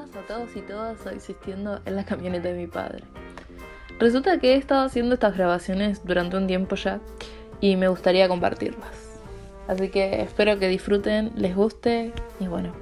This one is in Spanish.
niños, a todos y todas, existiendo en la camioneta de mi padre. Resulta que he estado haciendo estas grabaciones durante un tiempo ya y me gustaría compartirlas. Así que espero que disfruten, les guste y bueno,